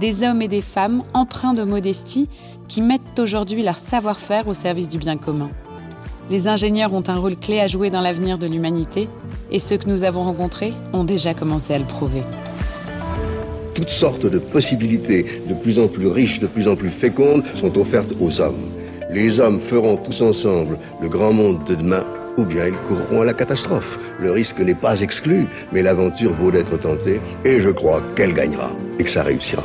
Des hommes et des femmes empreints de modestie qui mettent aujourd'hui leur savoir-faire au service du bien commun. Les ingénieurs ont un rôle clé à jouer dans l'avenir de l'humanité et ceux que nous avons rencontrés ont déjà commencé à le prouver. Toutes sortes de possibilités de plus en plus riches, de plus en plus fécondes sont offertes aux hommes. Les hommes feront tous ensemble le grand monde de demain ou bien ils courront à la catastrophe. Le risque n'est pas exclu, mais l'aventure vaut d'être tentée et je crois qu'elle gagnera et que ça réussira.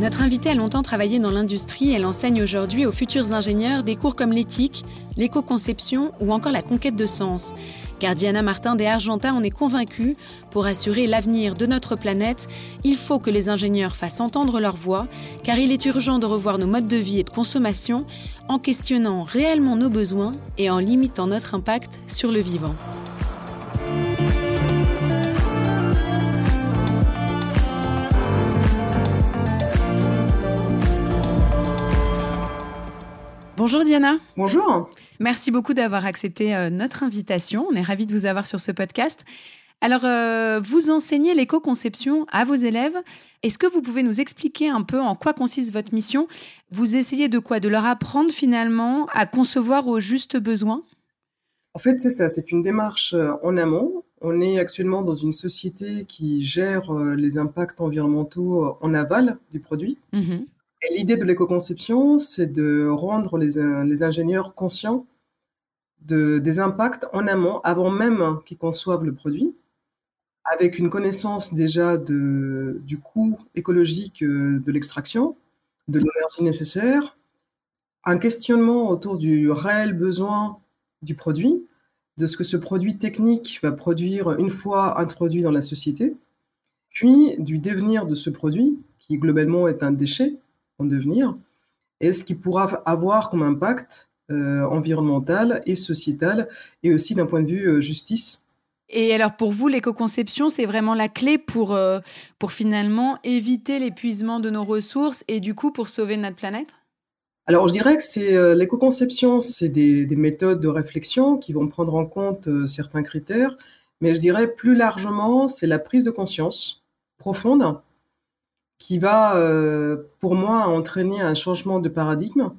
Notre invitée a longtemps travaillé dans l'industrie. Elle enseigne aujourd'hui aux futurs ingénieurs des cours comme l'éthique, l'éco-conception ou encore la conquête de sens. Car Diana Martin des Argenta en est convaincue, pour assurer l'avenir de notre planète, il faut que les ingénieurs fassent entendre leur voix, car il est urgent de revoir nos modes de vie et de consommation en questionnant réellement nos besoins et en limitant notre impact sur le vivant. Bonjour Diana. Bonjour. Merci beaucoup d'avoir accepté euh, notre invitation. On est ravis de vous avoir sur ce podcast. Alors, euh, vous enseignez l'éco-conception à vos élèves. Est-ce que vous pouvez nous expliquer un peu en quoi consiste votre mission? Vous essayez de quoi? De leur apprendre finalement à concevoir aux justes besoins En fait, c'est ça, c'est une démarche euh, en amont. On est actuellement dans une société qui gère les impacts environnementaux en aval du produit. Mhm. L'idée de l'éco-conception, c'est de rendre les, les ingénieurs conscients de, des impacts en amont, avant même qu'ils conçoivent le produit, avec une connaissance déjà du coût écologique euh, de l'extraction, de l'énergie nécessaire, un questionnement autour du réel besoin du produit, de ce que ce produit technique va produire une fois introduit dans la société, puis du devenir de ce produit, qui globalement est un déchet, devenir, et ce qui pourra avoir comme impact euh, environnemental et sociétal, et aussi d'un point de vue euh, justice. Et alors pour vous, l'éco-conception, c'est vraiment la clé pour, euh, pour finalement éviter l'épuisement de nos ressources et du coup pour sauver notre planète? Alors, je dirais que c'est l'éco-conception, c'est des, des, méthodes de réflexion qui vont prendre en compte certains critères, mais je dirais plus largement, c'est la prise de conscience profonde qui va, euh, pour moi, entraîner un changement de paradigme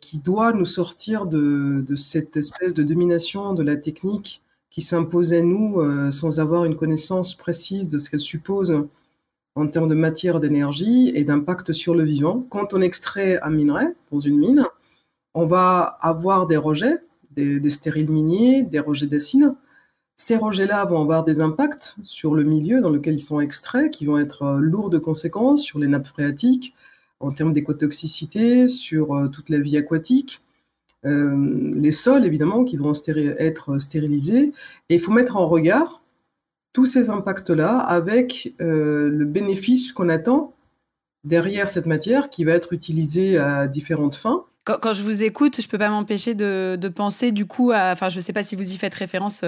qui doit nous sortir de, cette espèce de domination de la technique qui s'impose à nous euh, sans avoir une connaissance précise de ce qu'elle suppose en termes de matière, d'énergie et d'impact sur le vivant. Quand on extrait un minerai dans une mine, on va avoir des rejets, des, des stériles miniers, des rejets d'acide, ces rejets-là vont avoir des impacts sur le milieu dans lequel ils sont extraits, qui vont être euh, lourds de conséquences sur les nappes phréatiques, en termes d'écotoxicité, sur euh, toute la vie aquatique. Euh, les sols, évidemment, qui vont être stérilisés. Et il faut mettre en regard tous ces impacts-là avec le bénéfice qu'on attend derrière cette matière qui va être utilisée à différentes fins. Quand, je vous écoute, je peux pas m'empêcher de, penser du coup à, enfin je sais pas si vous y faites référence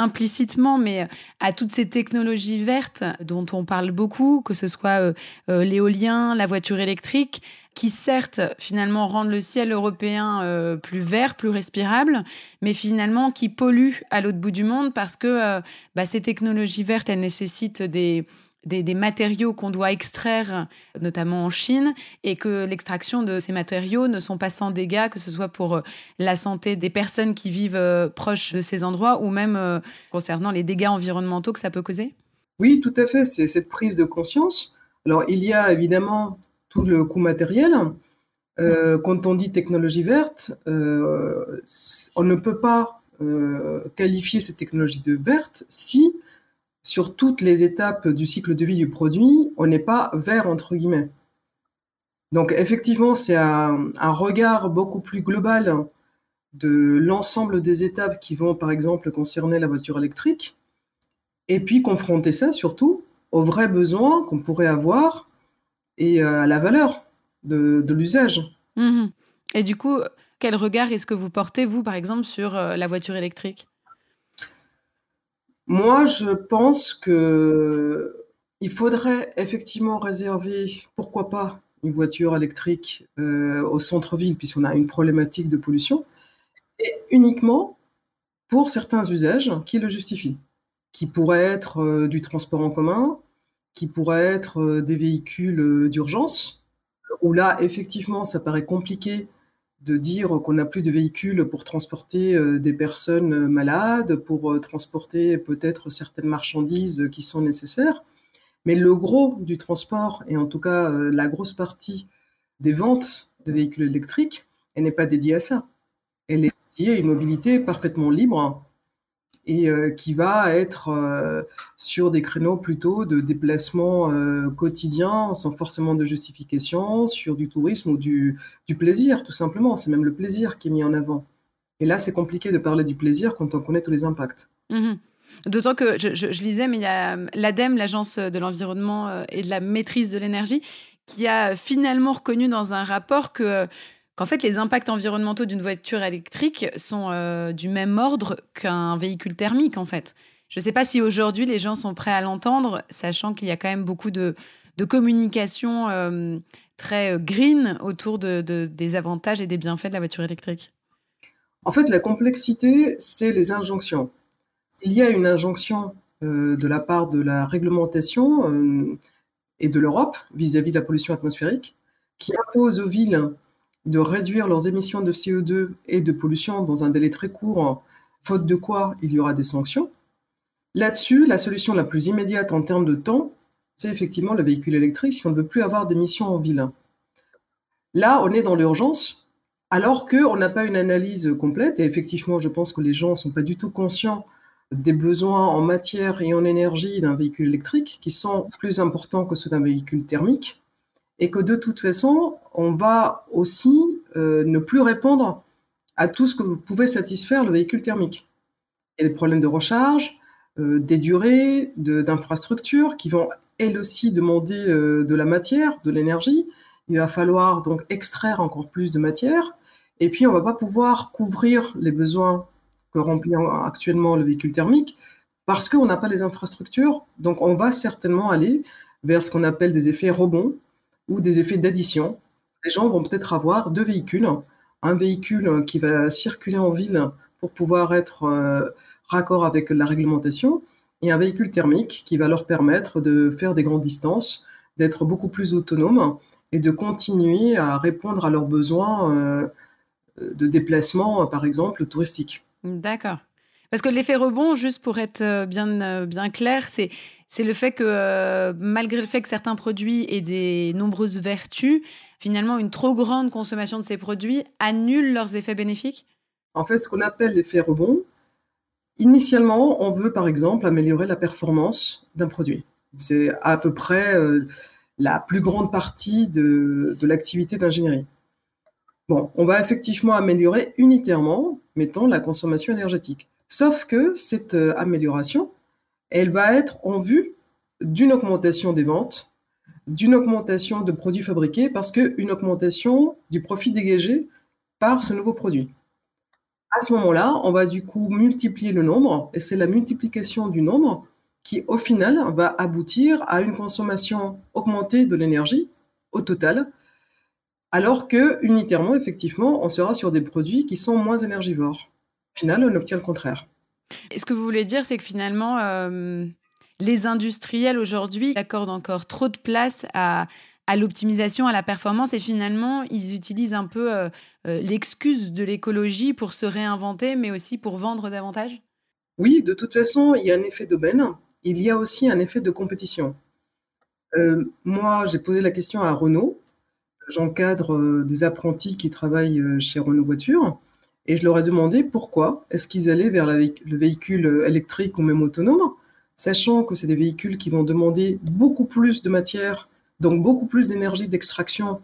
implicitement, mais euh, à toutes ces technologies vertes dont on parle beaucoup, que ce soit euh, euh, l'éolien, la voiture électrique, qui certes finalement rendent le ciel européen plus vert, plus respirable, mais finalement qui polluent à l'autre bout du monde parce que bah, ces technologies vertes, elles nécessitent des, des, matériaux qu'on doit extraire, notamment en Chine, et que l'extraction de ces matériaux ne sont pas sans dégâts, que ce soit pour euh, la santé des personnes qui vivent euh, proches de ces endroits ou même euh, concernant les dégâts environnementaux que ça peut causer Oui, tout à fait, c'est cette prise de conscience. Alors, il y a évidemment tout le coût matériel. Quand on dit technologie verte, on ne peut pas qualifier cette technologie de verte si, sur toutes les étapes du cycle de vie du produit, on n'est pas vert entre guillemets. Donc effectivement, c'est un, regard beaucoup plus global de l'ensemble des étapes qui vont, par exemple, concerner la voiture électrique, et puis confronter ça surtout aux vrais besoins qu'on pourrait avoir et à la valeur de, de l'usage. Mmh et du coup, quel regard est-ce que vous portez, vous, par exemple, sur euh, la voiture électrique? Moi, je pense que il faudrait effectivement réserver, pourquoi pas, une voiture électrique euh, au centre-ville, puisqu'on a une problématique de pollution, et uniquement pour certains usages qui le justifient, qui pourraient être euh, du transport en commun, qui pourraient être euh, des véhicules d'urgence, où là, effectivement, ça paraît compliqué de dire qu'on n'a plus de véhicules pour transporter euh, des personnes malades, pour transporter peut-être certaines marchandises qui sont nécessaires. Mais le gros du transport, et en tout cas la grosse partie des ventes de véhicules électriques, elle n'est pas dédiée à ça. Elle est dédiée à une mobilité parfaitement libre et euh, qui va être euh, sur des créneaux plutôt de déplacement euh, quotidien sans forcément de justification, sur du tourisme ou du, plaisir, tout simplement. C'est même le plaisir qui est mis en avant. Et là, c'est compliqué de parler du plaisir quand on connaît tous les impacts. Mmh D'autant que je, je, je, lisais, mais il y a l'ADEME, l'Agence de l'environnement et de la maîtrise de l'énergie, qui a finalement reconnu dans un rapport que qu'en fait, les impacts environnementaux d'une voiture électrique sont euh, du même ordre qu'un véhicule thermique, en fait. Je ne sais pas si aujourd'hui les gens sont prêts à l'entendre, sachant qu'il y a quand même beaucoup de, de communication euh, très euh, green autour de, de, des avantages et des bienfaits de la voiture électrique. En fait, la complexité, c'est les injonctions. Il y a une injonction de la part de la réglementation et de l'Europe vis-à-vis de la pollution atmosphérique qui impose aux villes de réduire leurs émissions de CO2 et de pollution dans un délai très court, faute de quoi il y aura des sanctions. Là-dessus, la solution la plus immédiate en termes de temps, c'est effectivement le véhicule électrique si on ne veut plus avoir d'émissions en ville. Là, on est dans l'urgence, alors qu'on n'a pas une analyse complète, et effectivement, je pense que les gens ne sont pas du tout conscients des besoins en matière et en énergie d'un véhicule électrique, qui sont plus importants que ceux d'un véhicule thermique et que de toute façon, on va aussi euh, ne plus répondre à tout ce que pouvait satisfaire le véhicule thermique. Il y a des problèmes de recharge, euh, des durées d'infrastructures qui vont elles aussi demander euh, de la matière, de l'énergie. Il va falloir donc extraire encore plus de matière. Et puis, on va pas pouvoir couvrir les besoins que remplit actuellement le véhicule thermique parce qu'on n'a pas les infrastructures. Donc, on va certainement aller vers ce qu'on appelle des effets rebonds, ou des effets d'addition. Les gens vont peut-être avoir deux véhicules, un véhicule qui va circuler en ville pour pouvoir être euh, raccord avec la réglementation, et un véhicule thermique qui va leur permettre de faire des grandes distances, d'être beaucoup plus autonomes et de continuer à répondre à leurs besoins euh, de déplacement, par exemple, touristique. D'accord. Parce que l'effet rebond, juste pour être euh, bien, bien clair, c'est c'est le fait que euh, malgré le fait que certains produits aient des nombreuses vertus, finalement une trop grande consommation de ces produits annule leurs effets bénéfiques? En fait, ce qu'on appelle l'effet rebond, initialement, on veut par exemple améliorer la performance d'un produit. C'est à peu près euh, la plus grande partie de, de l'activité d'ingénierie. Bon, on va effectivement améliorer unitairement, mettons, la consommation énergétique. Sauf que cette euh, amélioration, elle va être en vue d'une augmentation des ventes, d'une augmentation de produits fabriqués, parce qu'une augmentation du profit dégagé par ce nouveau produit. À ce moment-là, on va du coup multiplier le nombre, et c'est la multiplication du nombre qui, au final, va aboutir à une consommation augmentée de l'énergie au total, alors que unitairement, effectivement, on sera sur des produits qui sont moins énergivores. Au final, on obtient le contraire. Et ce que vous voulez dire, c'est que finalement, euh, les industriels aujourd'hui accordent encore trop de place à, à l'optimisation, à la performance, et finalement, ils utilisent un peu euh, euh, l'excuse de l'écologie pour se réinventer, mais aussi pour vendre davantage? Oui, de toute façon, il y a un effet d'aubaine. Il y a aussi un effet de compétition. Euh, moi, j'ai posé la question à Renault. j'encadre des apprentis qui travaillent chez Renault Voiture. Et je leur ai demandé pourquoi est-ce qu'ils allaient vers le véhicule électrique ou même autonome, sachant que c'est des véhicules qui vont demander beaucoup plus de matière, donc beaucoup plus d'énergie d'extraction,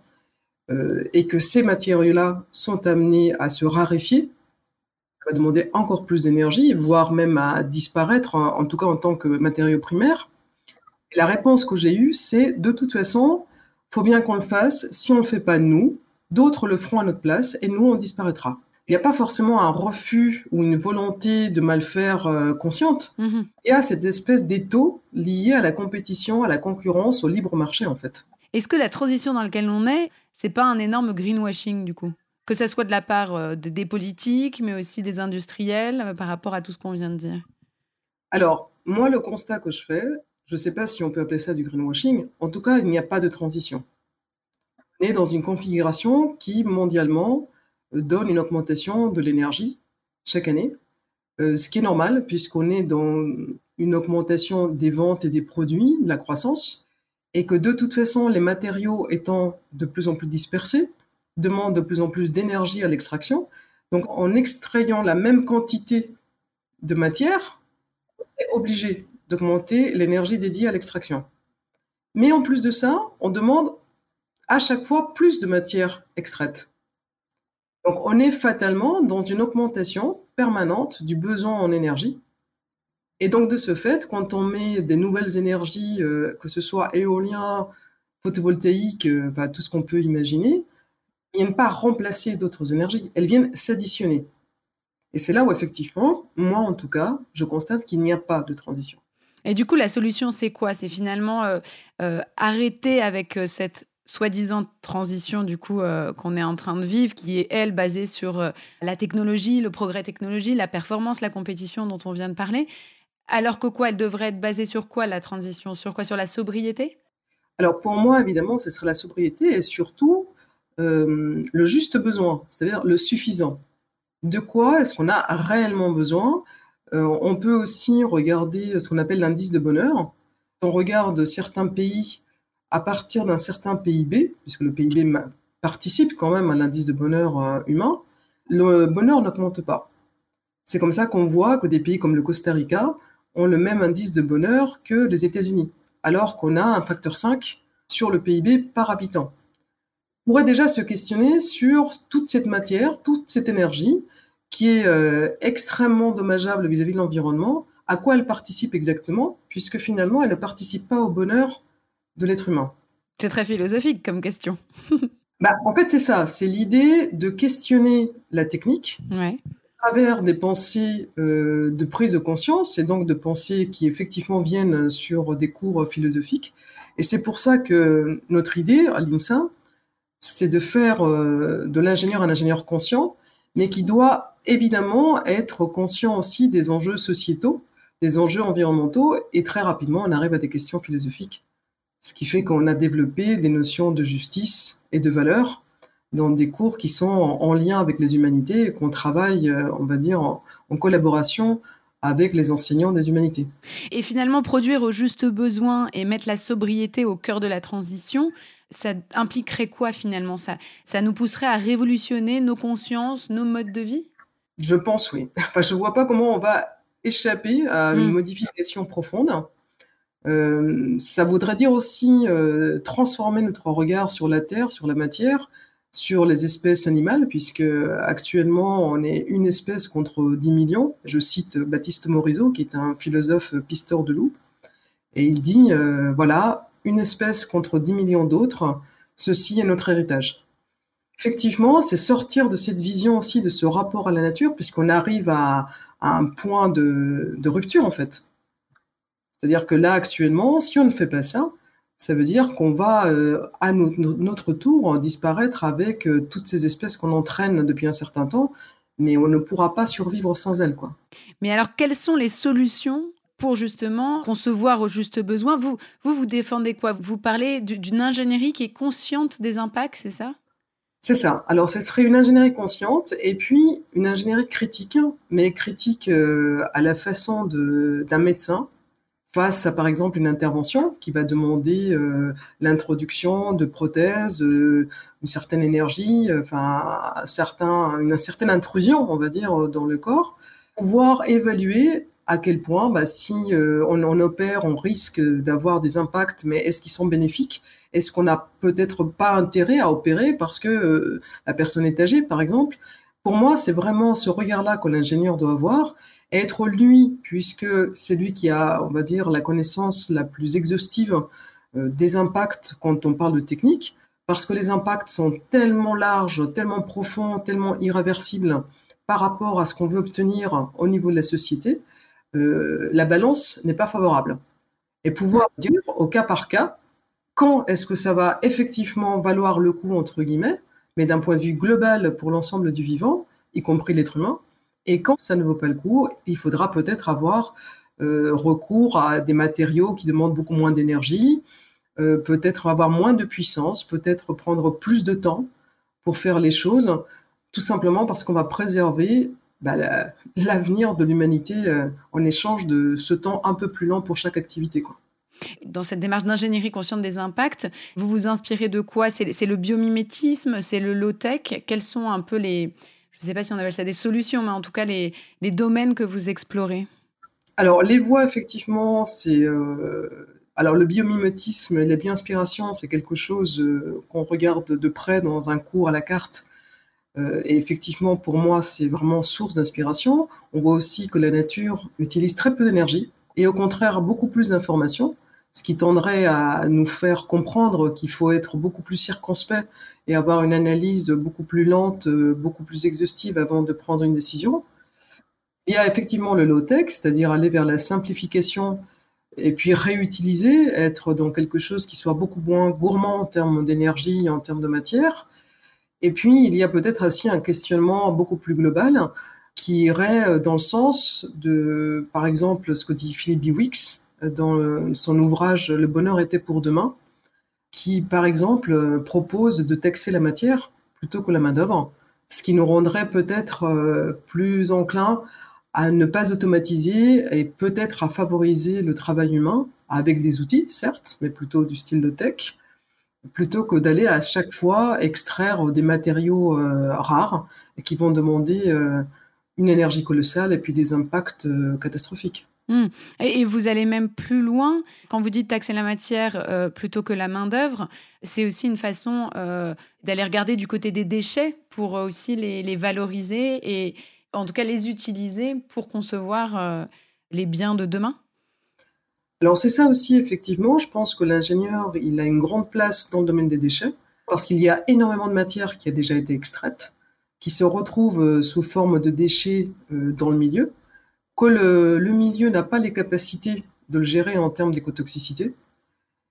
euh, et que ces matériaux-là sont amenés à se raréfier, va demander encore plus d'énergie, voire même à disparaître, en, tout cas en tant que matériau primaire. Et la réponse que j'ai eue, c'est de toute façon, faut bien qu'on le fasse. Si on ne le fait pas nous, d'autres le feront à notre place et nous, on disparaîtra il n'y a pas forcément un refus ou une volonté de mal faire euh, consciente. Mm-hmm. Il y a cette espèce d'étau lié à la compétition, à la concurrence, au libre marché en fait. Est-ce que la transition dans laquelle on est, c'est pas un énorme greenwashing du coup? Que ce soit de la part euh, des politiques, mais aussi des industriels, euh, par rapport à tout ce qu'on vient de dire? Alors, moi, le constat que je fais, je ne sais pas si on peut appeler ça du greenwashing, en tout cas, il n'y a pas de transition. On est dans une configuration qui, mondialement, donne une augmentation de l'énergie chaque année, euh, ce qui est normal puisqu'on est dans une augmentation des ventes et des produits, de la croissance, et que de toute façon, les matériaux étant de plus en plus dispersés, demandent de plus en plus d'énergie à l'extraction. Donc en extrayant la même quantité de matière, on est obligé d'augmenter l'énergie dédiée à l'extraction. Mais en plus de ça, on demande à chaque fois plus de matière extraite. Donc on est fatalement dans une augmentation permanente du besoin en énergie. Et donc de ce fait, quand on met des nouvelles énergies, euh, que ce soit éolien, photovoltaïque, euh, tout ce qu'on peut imaginer, elles viennent pas remplacer d'autres énergies, elles viennent s'additionner. Et c'est là où effectivement, moi en tout cas, je constate qu'il n'y a pas de transition. Et du coup, la solution, c'est quoi? C'est finalement euh, arrêter avec cette soi-disant transition du coup euh, qu'on est en train de vivre, qui est elle basée sur euh, la technologie, le progrès technologique, la performance, la compétition dont on vient de parler, alors que quoi, elle devrait être basée sur quoi la transition? Sur quoi? Sur la sobriété? Alors pour moi, évidemment, ce serait la sobriété et surtout euh, le juste besoin, c'est-à-dire le suffisant. De quoi est-ce qu'on a réellement besoin? On peut aussi regarder ce qu'on appelle l'indice de bonheur. On regarde certains pays à partir d'un certain PIB, puisque le PIB participe quand même à l'indice de bonheur euh, humain, le bonheur n'augmente pas. C'est comme ça qu'on voit que des pays comme le Costa Rica ont le même indice de bonheur que les États-Unis, alors qu'on a un facteur 5 sur le PIB par habitant. On pourrait déjà se questionner sur toute cette matière, toute cette énergie qui est euh, extrêmement dommageable vis-à-vis de l'environnement, à quoi elle participe exactement, puisque finalement elle ne participe pas au bonheur de l'être humain C'est très philosophique comme question. bah, en fait, c'est ça. C'est l'idée de questionner la technique à travers des pensées euh, de prise de conscience et donc de pensées qui effectivement viennent sur des cours philosophiques. Et c'est pour ça que notre idée à l'INSA, c'est de faire euh, de l'ingénieur un ingénieur conscient, mais qui doit évidemment être conscient aussi des enjeux sociétaux, des enjeux environnementaux, et très rapidement, on arrive à des questions philosophiques ce qui fait qu'on a développé des notions de justice et de valeur dans des cours qui sont en, lien avec les humanités et qu'on travaille, euh, on va dire, en, collaboration avec les enseignants des humanités. Et finalement, produire au juste besoin et mettre la sobriété au cœur de la transition, ça impliquerait quoi finalement? Ça, ça nous pousserait à révolutionner nos consciences, nos modes de vie? Je pense oui. Enfin, je ne vois pas comment on va échapper à une hmm. modification profonde. Euh, ça voudrait dire aussi euh, transformer notre regard sur la Terre, sur la matière, sur les espèces animales, puisque actuellement on est une espèce contre 10 millions. Je cite Baptiste Morisot, qui est un philosophe pisteur de loups, et il dit euh, voilà, une espèce contre 10 millions d'autres, ceci est notre héritage. Effectivement, c'est sortir de cette vision aussi, de ce rapport à la nature, puisqu'on arrive à, un point de rupture en fait. C'est-à-dire que là, actuellement, si on ne fait pas ça, ça veut dire qu'on va, euh, à notre tour, disparaître avec euh, toutes ces espèces qu'on entraîne depuis un certain temps, mais on ne pourra pas survivre sans elles. Quoi. Mais alors, quelles sont les solutions pour justement concevoir au juste besoin? Vous, vous, vous défendez quoi? Vous parlez d'une ingénierie qui est consciente des impacts, c'est ça? C'est ça. Alors, ce serait une ingénierie consciente et puis une ingénierie critique, mais critique euh, à la façon d'un médecin face à par exemple une intervention qui va demander euh, l'introduction de prothèses, euh, une certaine énergie, enfin certain, une certaine intrusion, on va dire, dans le corps, pouvoir évaluer à quel point, bah, si on, on, opère, on risque d'avoir des impacts, mais est-ce qu'ils sont bénéfiques? Est-ce qu'on n'a peut-être pas intérêt à opérer parce que la personne est âgée, par exemple? Pour moi, c'est vraiment ce regard-là que l'ingénieur doit avoir être lui, puisque c'est lui qui a, on va dire, la connaissance la plus exhaustive euh, des impacts quand on parle de technique, parce que les impacts sont tellement larges, tellement profonds, tellement irréversibles par rapport à ce qu'on veut obtenir au niveau de la société, euh, la balance n'est pas favorable. Et pouvoir dire au cas par cas, quand est-ce que ça va effectivement valoir le coup, entre guillemets, mais d'un point de vue global pour l'ensemble du vivant, y compris l'être humain, et quand ça ne vaut pas le coup, il faudra peut-être avoir euh, recours à des matériaux qui demandent beaucoup moins d'énergie, euh, peut-être avoir moins de puissance, peut-être prendre plus de temps pour faire les choses, tout simplement parce qu'on va préserver bah, l'avenir de l'humanité euh, en échange de ce temps un peu plus lent pour chaque activité. Dans cette démarche d'ingénierie consciente des impacts, vous vous inspirez de quoi? C'est le biomimétisme, c'est le low-tech? Quels sont un peu les, je ne sais pas si on appelle ça des solutions, mais en tout cas les, les domaines que vous explorez Alors les voies, effectivement, c'est... Euh, alors le biomimétisme et la bioinspiration, c'est quelque chose euh, qu'on regarde de près dans un cours à la carte. Euh, et effectivement, pour moi, c'est vraiment source d'inspiration. On voit aussi que la nature utilise très peu d'énergie et au contraire beaucoup plus d'informations ce qui tendrait à nous faire comprendre qu'il faut être beaucoup plus circonspect et avoir une analyse beaucoup plus lente, beaucoup plus exhaustive avant de prendre une décision. Il y a effectivement le low-tech, c'est-à-dire aller vers la simplification et puis réutiliser, être dans quelque chose qui soit beaucoup moins gourmand en termes d'énergie, en termes de matière. Et puis, il y a peut-être aussi un questionnement beaucoup plus global qui irait dans le sens de, par exemple, ce que dit Philippe Biwix, dans son ouvrage Le bonheur était pour demain, qui, par exemple, propose de taxer la matière plutôt que la main-d'œuvre, ce qui nous rendrait peut-être euh, plus enclin à ne pas automatiser et peut-être à favoriser le travail humain avec des outils, certes, mais plutôt du style de tech, plutôt que d'aller à chaque fois extraire des matériaux euh, rares qui vont demander euh, une énergie colossale et puis des impacts catastrophiques. Hmm. Et, vous allez même plus loin. Quand vous dites taxer la matière euh, plutôt que la main-d'œuvre, c'est aussi une façon euh, d'aller regarder du côté des déchets pour aussi les, valoriser et en tout cas les utiliser pour concevoir euh, les biens de demain Alors c'est ça aussi, effectivement. Je pense que l'ingénieur, il a une grande place dans le domaine des déchets parce qu'il y a énormément de matière qui a déjà été extraite, qui se retrouve sous forme de déchets dans le milieu que le, milieu n'a pas les capacités de le gérer en termes d'écotoxicité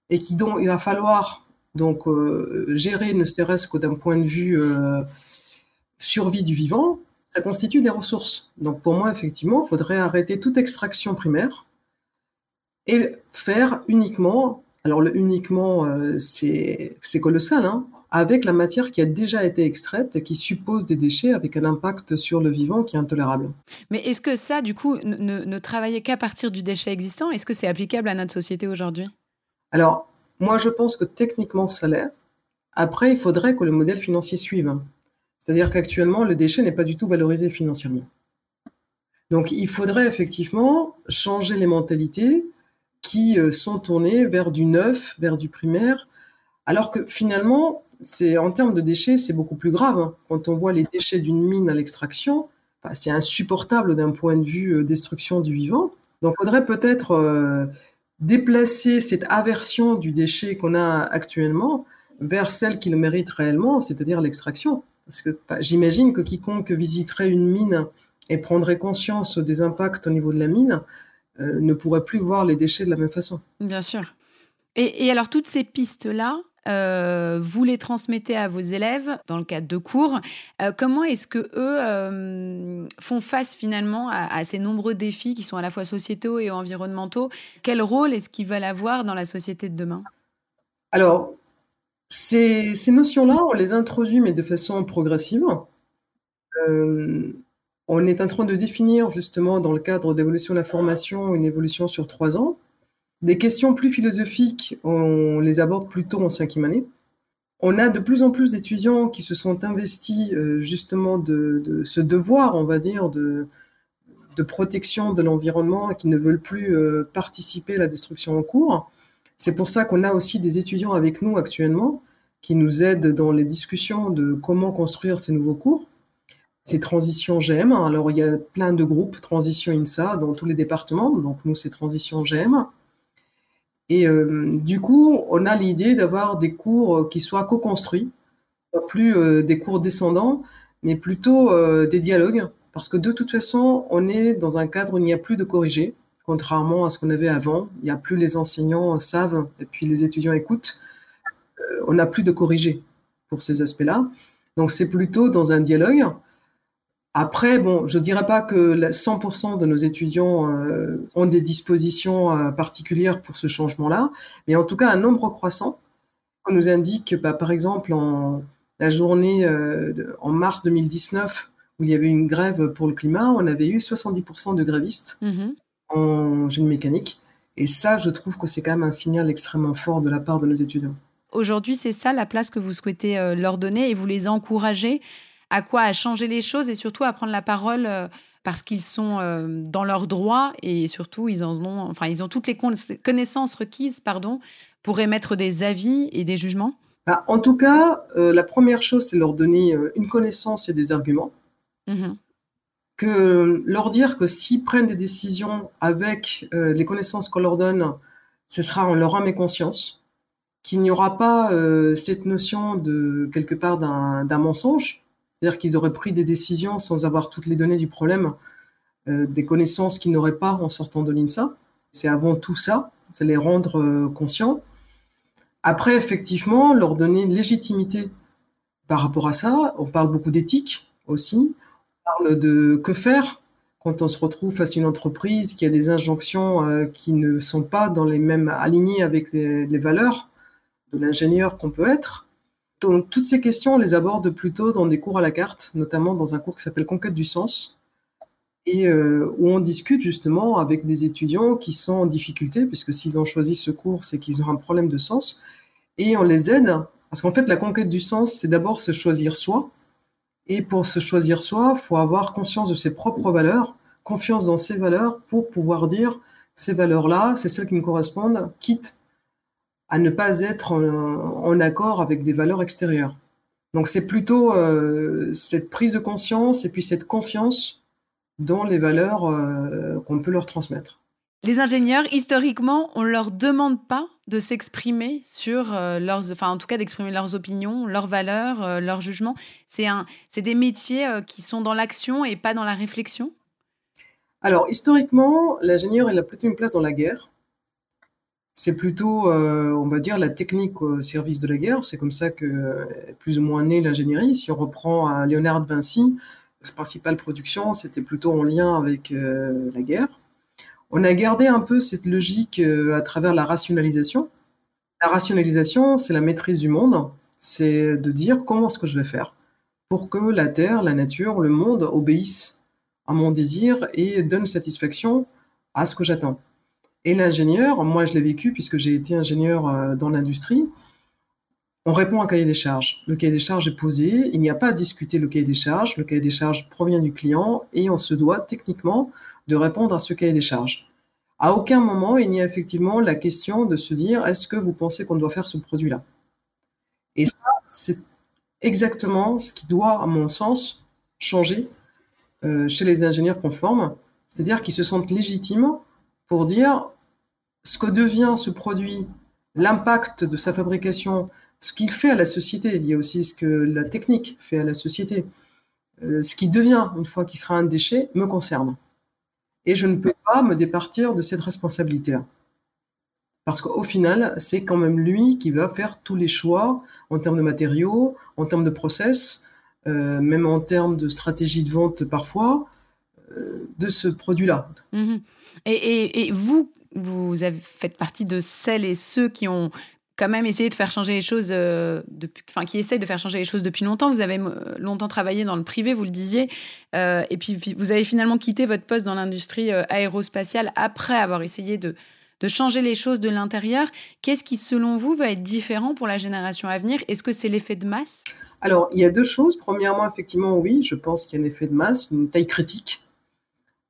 et qui donc il va falloir donc euh, gérer ne serait-ce que d'un point de vue euh, survie du vivant, ça constitue des ressources. Donc pour moi effectivement, il faudrait arrêter toute extraction primaire et faire uniquement, alors uniquement euh, c'est colossal, hein, avec la matière qui a déjà été extraite et qui suppose des déchets avec un impact sur le vivant qui est intolérable. Mais est-ce que ça, du coup, ne, ne travailler qu'à partir du déchet existant, est-ce que c'est applicable à notre société aujourd'hui? Alors, moi, je pense que techniquement, ça l'est. Après, il faudrait que le modèle financier suive. C'est-à-dire qu'actuellement, le déchet n'est pas du tout valorisé financièrement. Donc, il faudrait effectivement changer les mentalités qui euh, sont tournées vers du neuf, vers du primaire, alors que finalement, c'est en termes de déchets, c'est beaucoup plus grave. Hein. Quand on voit les déchets d'une mine à l'extraction, c'est insupportable d'un point de vue euh, destruction du vivant. Donc, il faudrait peut-être euh, déplacer cette aversion du déchet qu'on a actuellement vers celle qui le mérite réellement, c'est-à-dire l'extraction. Parce que j'imagine que quiconque visiterait une mine et prendrait conscience des impacts au niveau de la mine euh, ne pourrait plus voir les déchets de la même façon. Bien sûr. et alors, toutes ces pistes-là, euh, vous les transmettez à vos élèves dans le cadre de cours. Euh, comment est-ce que eux euh, font face finalement à, ces nombreux défis qui sont à la fois sociétaux et environnementaux? Quel rôle est-ce qu'ils veulent avoir dans la société de demain? Alors, ces, notions-là, on les introduit, mais de façon progressive. on est en train de définir justement dans le cadre d'évolution de la formation une évolution sur trois ans Des questions plus philosophiques, on les aborde plutôt en cinquième année. On a de plus en plus d'étudiants qui se sont investis euh, justement de, ce devoir, on va dire, de, protection de l'environnement et qui ne veulent plus euh, participer à la destruction en cours. C'est pour ça qu'on a aussi des étudiants avec nous actuellement qui nous aident dans les discussions de comment construire ces nouveaux cours. Ces transitions GM, alors il y a plein de groupes Transition INSA dans tous les départements, donc nous c'est Transition GM. Et euh, du coup, on a l'idée d'avoir des cours qui soient co-construits, pas plus euh, des cours descendants, mais plutôt euh, des dialogues, parce que de toute façon, on est dans un cadre où il n'y a plus de corrigés, contrairement à ce qu'on avait avant. Il n'y a plus les enseignants savent et puis les étudiants écoutent. on n'a plus de corrigés pour ces aspects-là. Donc c'est plutôt dans un dialogue après, bon, je dirais pas que 100% de nos étudiants euh, ont des dispositions euh, particulières pour ce changement-là, mais en tout cas, un nombre croissant. On nous indique, bah, par exemple, en la journée euh, en mars 2019, où il y avait une grève pour le climat, on avait eu 70% de grévistes mm-hmm. en génie mécanique. Et ça, je trouve que c'est quand même un signal extrêmement fort de la part de nos étudiants. Aujourd'hui, c'est ça la place que vous souhaitez leur donner et vous les encouragez à quoi à changer les choses et surtout à prendre la parole euh, parce qu'ils sont euh, dans leurs droits et surtout ils en ont, enfin ils ont toutes les connaissances requises, pardon, pour émettre des avis et des jugements. Bah, en tout cas, euh, la première chose, c'est leur donner une connaissance et des arguments. Mmh que leur dire que s'ils prennent des décisions avec les connaissances qu'on leur donne, ce sera en leur âme et conscience, qu'il n'y aura pas cette notion de quelque part d'un mensonge, c'est-à-dire qu'ils auraient pris des décisions sans avoir toutes les données du problème, euh, des connaissances qu'ils n'auraient pas en sortant de l'INSA. C'est avant tout ça, c'est les rendre euh, conscients. Après, effectivement, leur donner une légitimité par rapport à ça. On parle beaucoup d'éthique aussi. On parle de que faire quand on se retrouve face à une entreprise qui a des injonctions euh, qui ne sont pas dans les mêmes alignées avec les valeurs de l'ingénieur qu'on peut être. Donc, toutes ces questions, on les aborde plutôt dans des cours à la carte, notamment dans un cours qui s'appelle Conquête du sens, et euh, où on discute justement avec des étudiants qui sont en difficulté, puisque s'ils ont choisi ce cours, c'est qu'ils ont un problème de sens, et on les aide, parce qu'en fait, la conquête du sens, c'est d'abord se choisir soi, et pour se choisir soi, il faut avoir conscience de ses propres valeurs, confiance dans ses valeurs, pour pouvoir dire ces valeurs-là, c'est celles qui me correspondent, quitte à ne pas être en, accord avec des valeurs extérieures. Donc c'est plutôt euh, cette prise de conscience et puis cette confiance dans les valeurs euh, qu'on peut leur transmettre. Les ingénieurs, historiquement, on ne leur demande pas de s'exprimer sur euh, leurs, enfin en tout cas d'exprimer leurs opinions, leurs valeurs, leurs jugements. C'est un, c'est des métiers qui sont dans l'action et pas dans la réflexion? Alors historiquement, l'ingénieur il a plutôt une place dans la guerre c'est plutôt, euh, on va dire, la technique au service de la guerre. C'est comme ça que euh, plus ou moins née l'ingénierie. Si on reprend à Léonard Vinci, sa principale production, c'était plutôt en lien avec euh, la guerre. On a gardé un peu cette logique à travers la rationalisation. La rationalisation, c'est la maîtrise du monde. C'est de dire comment est-ce que je vais faire pour que la Terre, la nature, le monde obéissent à mon désir et donnent satisfaction à ce que j'attends. Et l'ingénieur, moi je l'ai vécu puisque j'ai été ingénieur euh, dans l'industrie, on répond à un cahier des charges. Le cahier des charges est posé, il n'y a pas à discuter le cahier des charges, le cahier des charges provient du client et on se doit techniquement de répondre à ce cahier des charges. À aucun moment, il n'y a effectivement la question de se dire est-ce que vous pensez qu'on doit faire ce produit-là? Et ça, c'est exactement ce qui doit, à mon sens, changer euh, chez les ingénieurs conformes, c'est-à-dire qu'ils se sentent légitimes pour dire ce que devient ce produit, l'impact de sa fabrication, ce qu'il fait à la société. Il y a aussi ce que la technique fait à la société. Euh, ce qui devient, une fois qu'il sera un déchet, me concerne. Et je ne peux pas me départir de cette responsabilité-là. Parce qu'au final, c'est quand même lui qui va faire tous les choix en termes de matériaux, en termes de process, euh, même en termes de stratégie de vente parfois, euh, de ce produit-là. Mm-hmm. et, vous, vous avez fait partie de celles et ceux qui ont quand même essayé de faire changer les choses, euh, depuis, enfin qui essayent de faire changer les choses depuis longtemps. Vous avez euh, longtemps travaillé dans le privé, vous le disiez, euh, et puis vous avez finalement quitté votre poste dans l'industrie aérospatiale après avoir essayé de changer les choses de l'intérieur. Qu'est-ce qui, selon vous, va être différent pour la génération à venir? Est-ce que c'est l'effet de masse? Alors, il y a deux choses. Premièrement, effectivement, oui, je pense qu'il y a un effet de masse, une taille critique.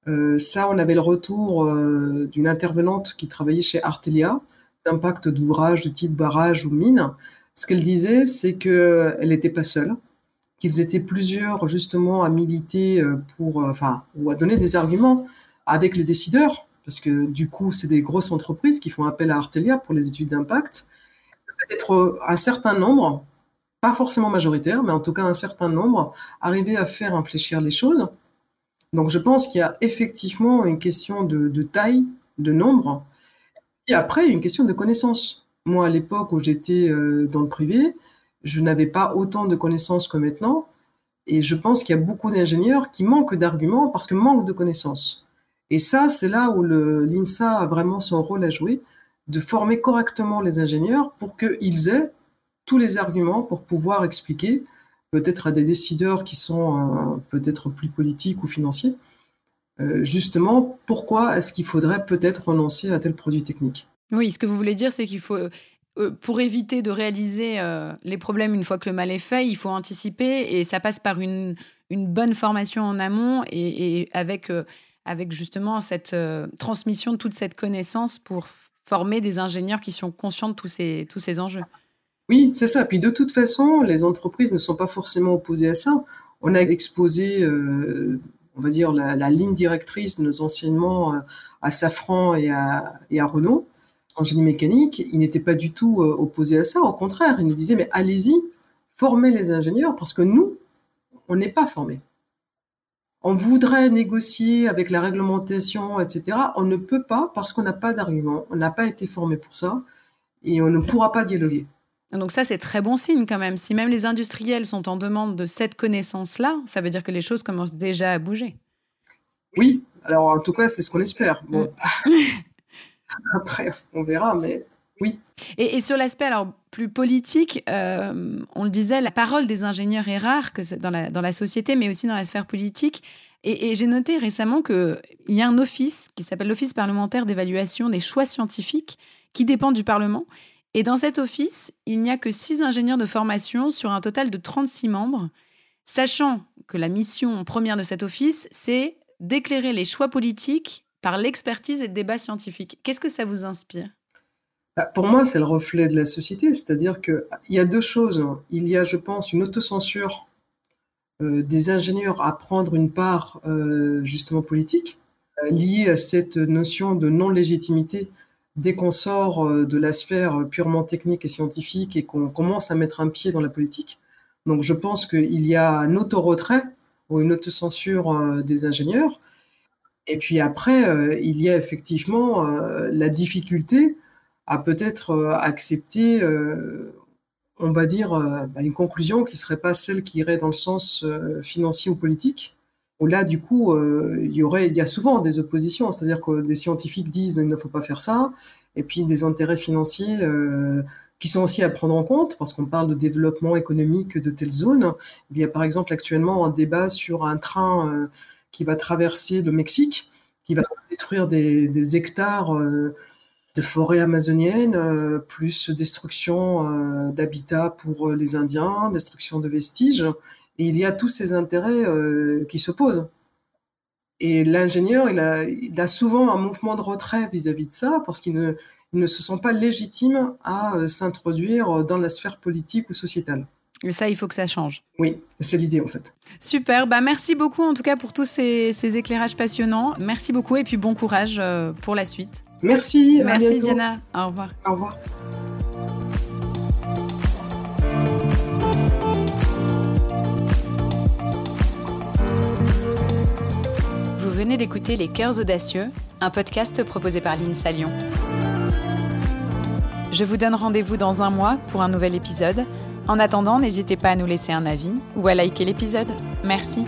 Euh, ça, on avait le retour euh, d'une intervenante qui travaillait chez Artelia, d'impact d'ouvrages de type barrage ou mine. Ce qu'elle disait, c'est qu'elle n'était pas seule, qu'ils étaient plusieurs justement à militer euh, pour, enfin, ou à donner des arguments avec les décideurs, parce que du coup, c'est des grosses entreprises qui font appel à Artelia pour les études d'impact. Peut-être un certain nombre, pas forcément majoritaire, mais en tout cas un certain nombre, arriver à faire infléchir les choses. Donc je pense qu'il y a effectivement une question de, taille, de nombre, et après une question de connaissance. Moi, à l'époque où j'étais euh, dans le privé, je n'avais pas autant de connaissances que maintenant, et je pense qu'il y a beaucoup d'ingénieurs qui manquent d'arguments parce que manquent de connaissances. Et ça, c'est là où l'INSA a vraiment son rôle à jouer, de former correctement les ingénieurs pour qu'ils aient tous les arguments pour pouvoir expliquer peut-être à des décideurs qui sont euh, peut-être plus politiques ou financiers, euh, justement, pourquoi est-ce qu'il faudrait peut-être renoncer à tel produit technique? Oui, ce que vous voulez dire, c'est qu'il faut, euh, pour éviter de réaliser les problèmes une fois que le mal est fait, il faut anticiper et ça passe par une, bonne formation en amont et, avec, avec justement cette transmission de toute cette connaissance pour former des ingénieurs qui sont conscients de tous ces enjeux. Oui, c'est ça. Puis de toute façon, les entreprises ne sont pas forcément opposées à ça. On a exposé, euh, on va dire, la, ligne directrice de nos enseignements euh, à Safran et à, et à Renault en génie mécanique. Ils n'étaient pas du tout euh, opposés à ça. Au contraire, ils nous disaient, mais allez-y, formez les ingénieurs parce que nous, on n'est pas formés. On voudrait négocier avec la réglementation, etc. On ne peut pas parce qu'on n'a pas d'argument. On n'a pas été formé pour ça et on ne pourra pas dialoguer. Donc ça, c'est très bon signe quand même. Si même les industriels sont en demande de cette connaissance-là, ça veut dire que les choses commencent déjà à bouger. Oui, alors en tout cas, c'est ce qu'on espère. Bon. Après, on verra, mais oui. Et, sur l'aspect alors plus politique, euh, on le disait, la parole des ingénieurs est rare que dans, la, dans la société, mais aussi dans la sphère politique. Et, et j'ai noté récemment qu'il y a un office qui s'appelle l'Office parlementaire d'évaluation des choix scientifiques, qui dépend du Parlement et dans cet office, il n'y a que six ingénieurs de formation sur un total de 36 membres, sachant que la mission première de cet office, c'est d'éclairer les choix politiques par l'expertise et le débat scientifique. Qu'est-ce que ça vous inspire? Bah, Pour moi, c'est le reflet de la société, c'est-à-dire qu'il y a deux choses. Il y a, je pense, une autocensure euh, des ingénieurs à prendre une part euh, justement politique, euh, liée à cette notion de non-légitimité dès qu'on sort euh, de la sphère purement technique et scientifique et qu'on commence à mettre un pied dans la politique. Donc je pense qu'il y a un auto-retrait ou une autocensure euh, des ingénieurs. Et puis après, euh, il y a effectivement la difficulté à peut-être accepter, on va dire, bah, une conclusion qui ne serait pas celle qui irait dans le sens financier ou politique là, du coup, euh, il y aurait, il y a souvent des oppositions, c'est-à-dire que des scientifiques disent il ne faut pas faire ça, et puis des intérêts financiers euh, qui sont aussi à prendre en compte, parce qu'on parle de développement économique de telles zones. Il y a par exemple actuellement un débat sur un train euh, qui va traverser le Mexique, qui va détruire des, hectares de forêts amazoniennes, plus destruction d'habitats pour les Indiens, destruction de vestiges. Et il y a tous ces intérêts euh, qui s'opposent. Et l'ingénieur, il a, souvent un mouvement de retrait vis-à-vis de ça, parce qu'il ne, ne, se sent pas légitime à euh, s'introduire dans la sphère politique ou sociétale. Et ça, il faut que ça change. Oui, c'est l'idée en fait. Super, bah merci beaucoup en tout cas pour tous ces, éclairages passionnants. Merci beaucoup et puis bon courage euh, pour la suite. Merci. Merci Diana. Au revoir. Au revoir. Venez d'écouter Les Cœurs Audacieux, un podcast proposé par l'INSA Lyon. Je vous donne rendez-vous dans un mois pour un nouvel épisode. En attendant, n'hésitez pas à nous laisser un avis ou à liker l'épisode. Merci.